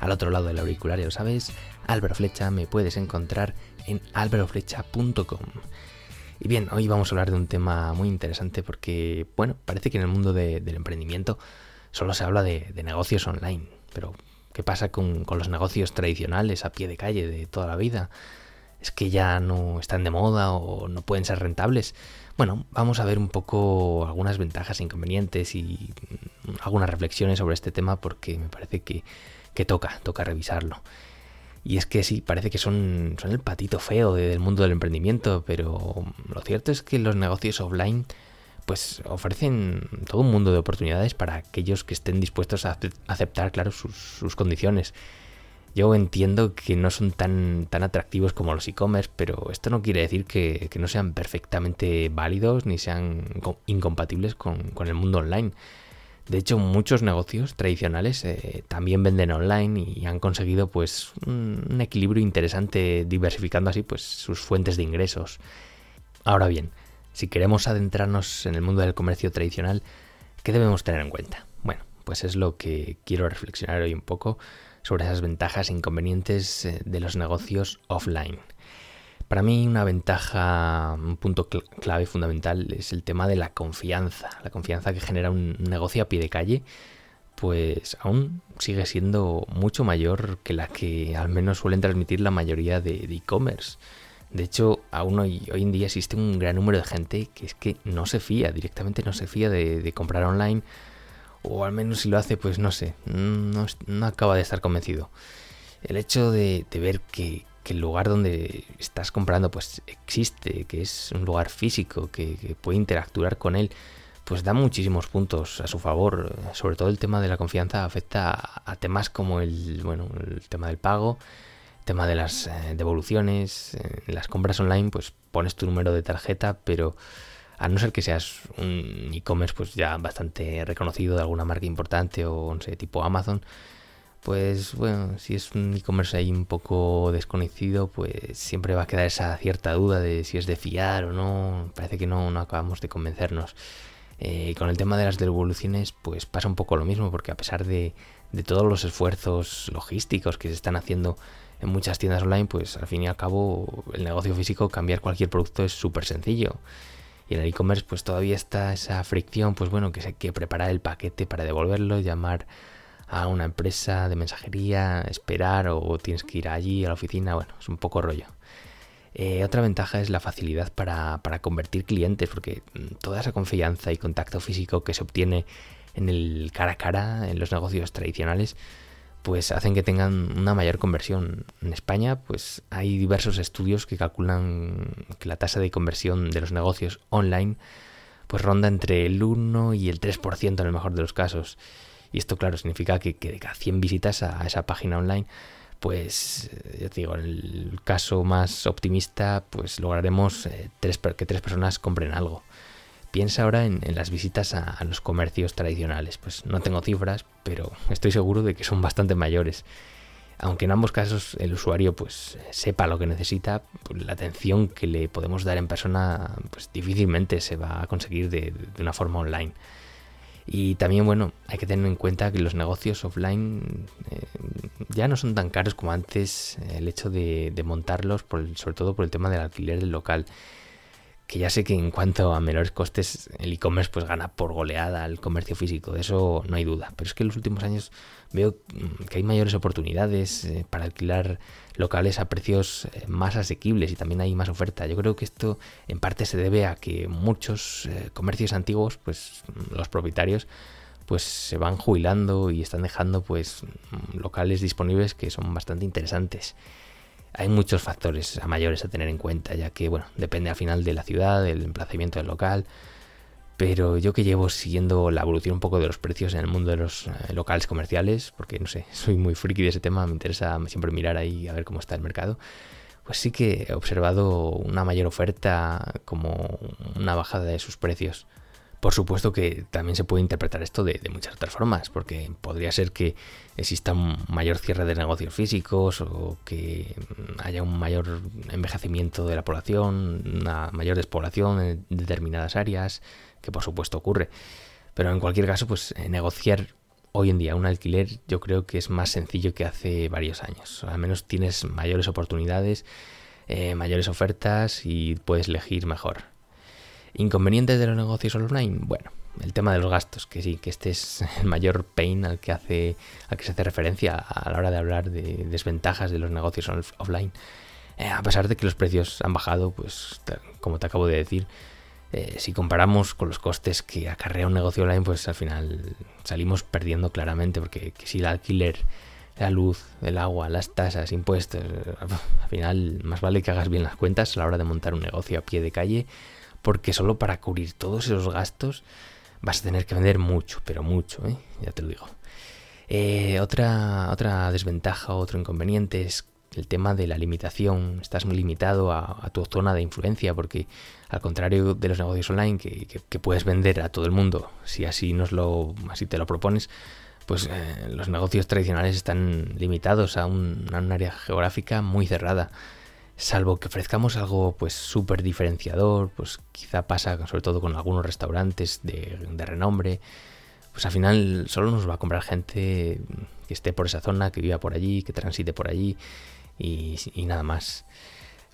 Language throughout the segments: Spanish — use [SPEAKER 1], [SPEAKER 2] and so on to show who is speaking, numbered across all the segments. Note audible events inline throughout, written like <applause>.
[SPEAKER 1] Al otro lado del auricular, ya lo sabes, Álvaro Flecha, me puedes encontrar en álvaroflecha.com. Y bien, hoy vamos a hablar de un tema muy interesante porque, bueno, parece que en el mundo del emprendimiento solo se habla de, negocios online, pero ¿qué pasa con, los negocios tradicionales a pie de calle de toda la vida? ¿Es que ya no están de moda o no pueden ser rentables? Bueno, vamos a ver un poco algunas ventajas e inconvenientes y algunas reflexiones sobre este tema porque me parece que que toca, toca revisarlo. Y es que sí, parece que son, son el patito feo del mundo del emprendimiento, pero lo cierto es que los negocios offline pues ofrecen todo un mundo de oportunidades para aquellos que estén dispuestos a aceptar, claro, sus, condiciones. Yo entiendo que no son tan, tan atractivos como los e-commerce, pero esto no quiere decir que, no sean perfectamente válidos ni sean incompatibles con, con el mundo online. De hecho, muchos negocios tradicionales eh, también venden online y han conseguido pues un, equilibrio interesante diversificando así pues sus fuentes de ingresos. Ahora bien, si queremos adentrarnos en el mundo del comercio tradicional, ¿qué debemos tener en cuenta? Bueno, pues es lo que quiero reflexionar hoy un poco sobre esas ventajas e inconvenientes eh, de los negocios offline. Para mí una ventaja, un punto clave fundamental es el tema de la confianza. La confianza que genera un negocio a pie de calle, pues aún sigue siendo mucho mayor que la que al menos suelen transmitir la mayoría de e-commerce. De hecho, aún hoy, en día existe un gran número de gente que es que no se fía, directamente no se fía de, comprar online, o al menos si lo hace, pues no sé, no, acaba de estar convencido. El hecho de ver que, que el lugar donde estás comprando pues existe, que es un lugar físico, que, puede interactuar con él, pues da muchísimos puntos a su favor. Sobre todo el tema de la confianza afecta a, temas como el, bueno, el tema del pago, el tema de las eh, devoluciones, las compras online pues pones tu número de tarjeta, pero a no ser que seas un e-commerce pues ya bastante reconocido de alguna marca importante o no sé, tipo Amazon, pues bueno, si es un e-commerce ahí un poco desconocido, pues siempre va a quedar esa cierta duda de si es de fiar o no. Parece que no, no acabamos de convencernos. Eh, con el tema de las devoluciones, pues pasa un poco lo mismo, porque a pesar de, de todos los esfuerzos logísticos que se están haciendo en muchas tiendas online, pues al fin y al cabo el negocio físico, cambiar cualquier producto es súper sencillo. Y en el e-commerce pues todavía está esa fricción, pues bueno, que hay que preparar el paquete para devolverlo, llamar a una empresa de mensajería, esperar o tienes que ir allí a la oficina, bueno, es un poco rollo. Eh, otra ventaja es la facilidad para, convertir clientes, porque mm, toda esa confianza y contacto físico que se obtiene en el cara a cara, en los negocios tradicionales, pues hacen que tengan una mayor conversión. En España, pues hay diversos estudios que calculan que la tasa de conversión de los negocios online pues ronda entre el 1 y el 3% en el mejor de los casos. Y esto, claro, significa que, de cada 100 visitas a esa página online, pues eh, digo, en el caso más optimista, pues lograremos eh, que tres personas compren algo. Piensa ahora en, las visitas a, los comercios tradicionales. Pues no tengo cifras, pero estoy seguro de que son bastante mayores. Aunque en ambos casos el usuario pues sepa lo que necesita, pues, la atención que le podemos dar en persona pues difícilmente se va a conseguir de una forma online. Y también, bueno, hay que tener en cuenta que los negocios offline eh, ya no son tan caros como antes el hecho de, montarlos, por sobre todo por el tema del alquiler del local. Que ya sé que en cuanto a menores costes, el e-commerce pues gana por goleada al comercio físico, de eso no hay duda. Pero es que en los últimos años veo mm, que hay mayores oportunidades eh, para alquilar locales a precios eh, más asequibles y también hay más oferta. Yo creo que esto en parte se debe a que muchos eh, comercios antiguos, pues los propietarios, pues se van jubilando y están dejando pues locales disponibles que son bastante interesantes. Hay muchos factores a mayores a tener en cuenta, ya que bueno, depende al final de la ciudad, del emplazamiento del local, pero yo que llevo siguiendo la evolución un poco de los precios en el mundo de los eh, locales comerciales, porque no sé, <laughs> soy muy friki de ese tema, me interesa siempre mirar ahí a ver cómo está el mercado, pues sí que he observado una mayor oferta como una bajada de sus precios. Por supuesto que también se puede interpretar esto de, muchas otras formas, porque podría ser que exista un mayor cierre de negocios físicos o que haya un mayor envejecimiento de la población, una mayor despoblación en determinadas áreas, que por supuesto ocurre. Pero en cualquier caso, pues eh, negociar hoy en día un alquiler yo creo que es más sencillo que hace varios años. Al menos tienes mayores oportunidades, eh, mayores ofertas y puedes elegir mejor. ¿Inconvenientes de los negocios online? Bueno, el tema de los gastos, que sí, que este es el mayor pain al que, hace, al que se hace referencia a la hora de hablar de desventajas de los negocios offline. Eh, a pesar de que los precios han bajado, pues como te acabo de decir, eh, si comparamos con los costes que acarrea un negocio online, pues al final salimos perdiendo claramente, porque si el alquiler, la luz, el agua, las tasas, impuestos, al final más vale que hagas bien las cuentas a la hora de montar un negocio a pie de calle porque solo para cubrir todos esos gastos vas a tener que vender mucho, pero mucho, ¿eh? ya te lo digo. Eh, otra, otra desventaja, otro inconveniente es el tema de la limitación. Estás muy limitado a, tu zona de influencia porque al contrario de los negocios online que, puedes vender a todo el mundo, si así, nos lo, así te lo propones, pues eh, los negocios tradicionales están limitados a un, a un área geográfica muy cerrada salvo que ofrezcamos algo pues súper diferenciador, pues quizá pasa sobre todo con algunos restaurantes de, renombre, pues al final solo nos va a comprar gente que esté por esa zona, que viva por allí, que transite por allí y, nada más.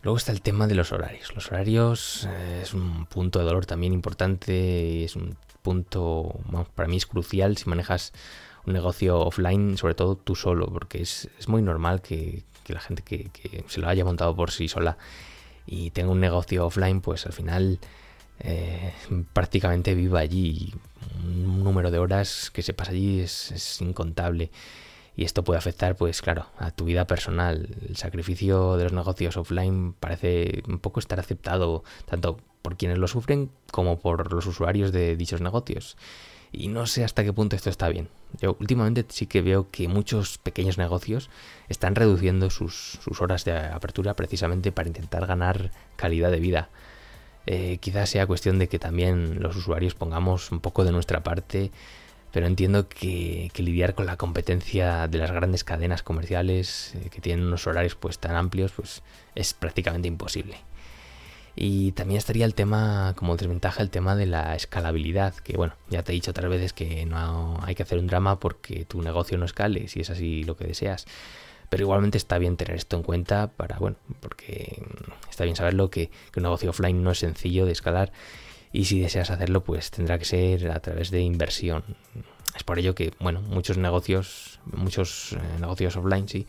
[SPEAKER 1] Luego está el tema de los horarios. Los horarios eh, es un punto de dolor también importante y es un punto, para mí es crucial si manejas un negocio offline, sobre todo tú solo, porque es, es muy normal que, que la gente que, se lo haya montado por sí sola y tenga un negocio offline, pues al final eh, prácticamente viva allí. Un número de horas que se pasa allí es, incontable. Y esto puede afectar, pues claro, a tu vida personal. El sacrificio de los negocios offline parece un poco estar aceptado tanto por quienes lo sufren como por los usuarios de dichos negocios. Y no sé hasta qué punto esto está bien. Yo últimamente sí que veo que muchos pequeños negocios están reduciendo sus, horas de apertura precisamente para intentar ganar calidad de vida. Eh, quizás sea cuestión de que también los usuarios pongamos un poco de nuestra parte, pero entiendo que, lidiar con la competencia de las grandes cadenas comerciales eh, que tienen unos horarios pues tan amplios pues es prácticamente imposible. Y también estaría el tema, como desventaja, el tema de la escalabilidad, que bueno, ya te he dicho otras veces que no hay que hacer un drama porque tu negocio no escale, si es así lo que deseas. Pero igualmente está bien tener esto en cuenta para, bueno, porque está bien saberlo que, que un negocio offline no es sencillo de escalar y si deseas hacerlo, pues tendrá que ser a través de inversión. Es por ello que, bueno, muchos negocios, muchos eh, negocios offline, sí,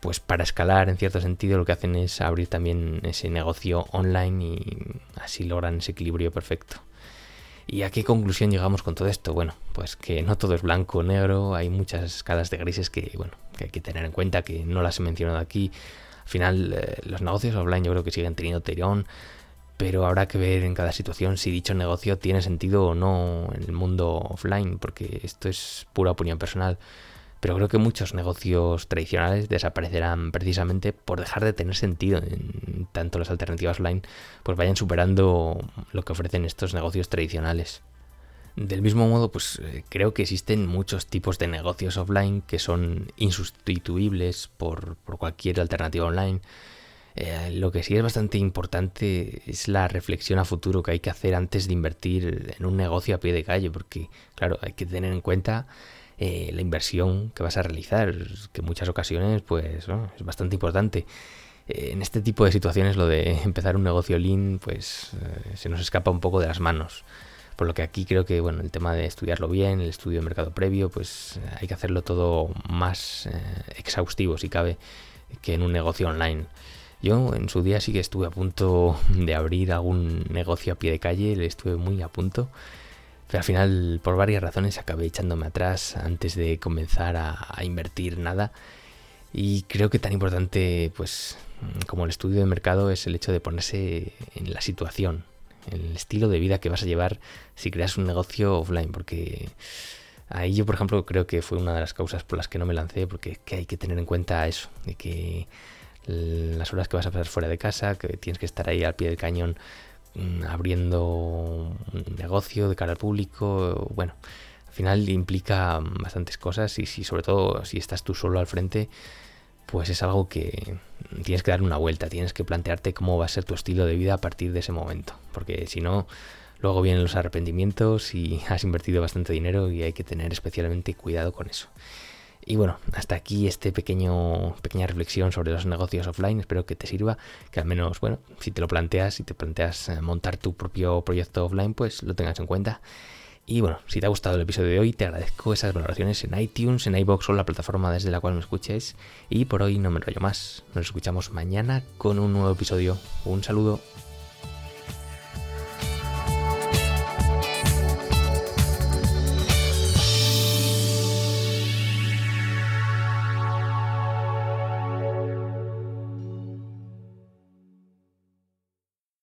[SPEAKER 1] pues para escalar en cierto sentido lo que hacen es abrir también ese negocio online y así logran ese equilibrio perfecto. ¿Y a qué conclusión llegamos con todo esto? Bueno, pues que no todo es blanco o negro, hay muchas escalas de grises que, bueno, que hay que tener en cuenta, que no las he mencionado aquí. Al final, eh, los negocios online yo creo que siguen teniendo tirón, pero habrá que ver en cada situación si dicho negocio tiene sentido o no en el mundo offline, porque esto es pura opinión personal pero creo que muchos negocios tradicionales desaparecerán precisamente por dejar de tener sentido en tanto las alternativas online pues vayan superando lo que ofrecen estos negocios tradicionales. Del mismo modo, pues eh, creo que existen muchos tipos de negocios offline que son insustituibles por, cualquier alternativa online. Eh, lo que sí es bastante importante es la reflexión a futuro que hay que hacer antes de invertir en un negocio a pie de calle, porque claro, hay que tener en cuenta eh, la inversión que vas a realizar, que en muchas ocasiones pues es bastante importante. Eh, en este tipo de situaciones lo de <laughs> empezar un negocio lean pues se nos escapa un poco de las manos. Por lo que aquí creo que bueno, el tema de estudiarlo bien, el estudio de mercado previo, pues hay que hacerlo todo más exhaustivo si cabe que en un negocio online. Yo en su día sí que estuve a punto de abrir algún negocio a pie de calle, le estuve muy a punto. Pero al final, por varias razones, acabé echándome atrás antes de comenzar a, invertir nada. Y creo que tan importante, pues, como el estudio de mercado, es el hecho de ponerse en la situación. el estilo de vida que vas a llevar si creas un negocio offline, porque ahí yo, por ejemplo, creo que fue una de las causas por las que no me lancé, porque hay que tener en cuenta eso, de que las horas que vas a pasar fuera de casa, que tienes que estar ahí al pie del cañón mm, abriendo un negocio de cara al público, bueno, al final implica bastantes cosas y si sobre todo si estás tú solo al frente, pues es algo que tienes que dar una vuelta, tienes que plantearte cómo va a ser tu estilo de vida a partir de ese momento, porque si no, luego vienen los arrepentimientos y <laughs> has invertido bastante dinero y hay que tener especialmente cuidado con eso. Y bueno, hasta aquí este pequeño pequeña reflexión sobre los negocios offline. Espero que te sirva, que al menos, bueno, si te lo planteas, si te planteas eh, montar tu propio proyecto offline, pues lo tengas en cuenta. Y bueno, si te ha gustado el episodio de hoy, te agradezco esas valoraciones en iTunes, en iBox o la plataforma desde la cual me escuches. Y por hoy no me enrollo más. Nos escuchamos mañana con un nuevo episodio. Un saludo.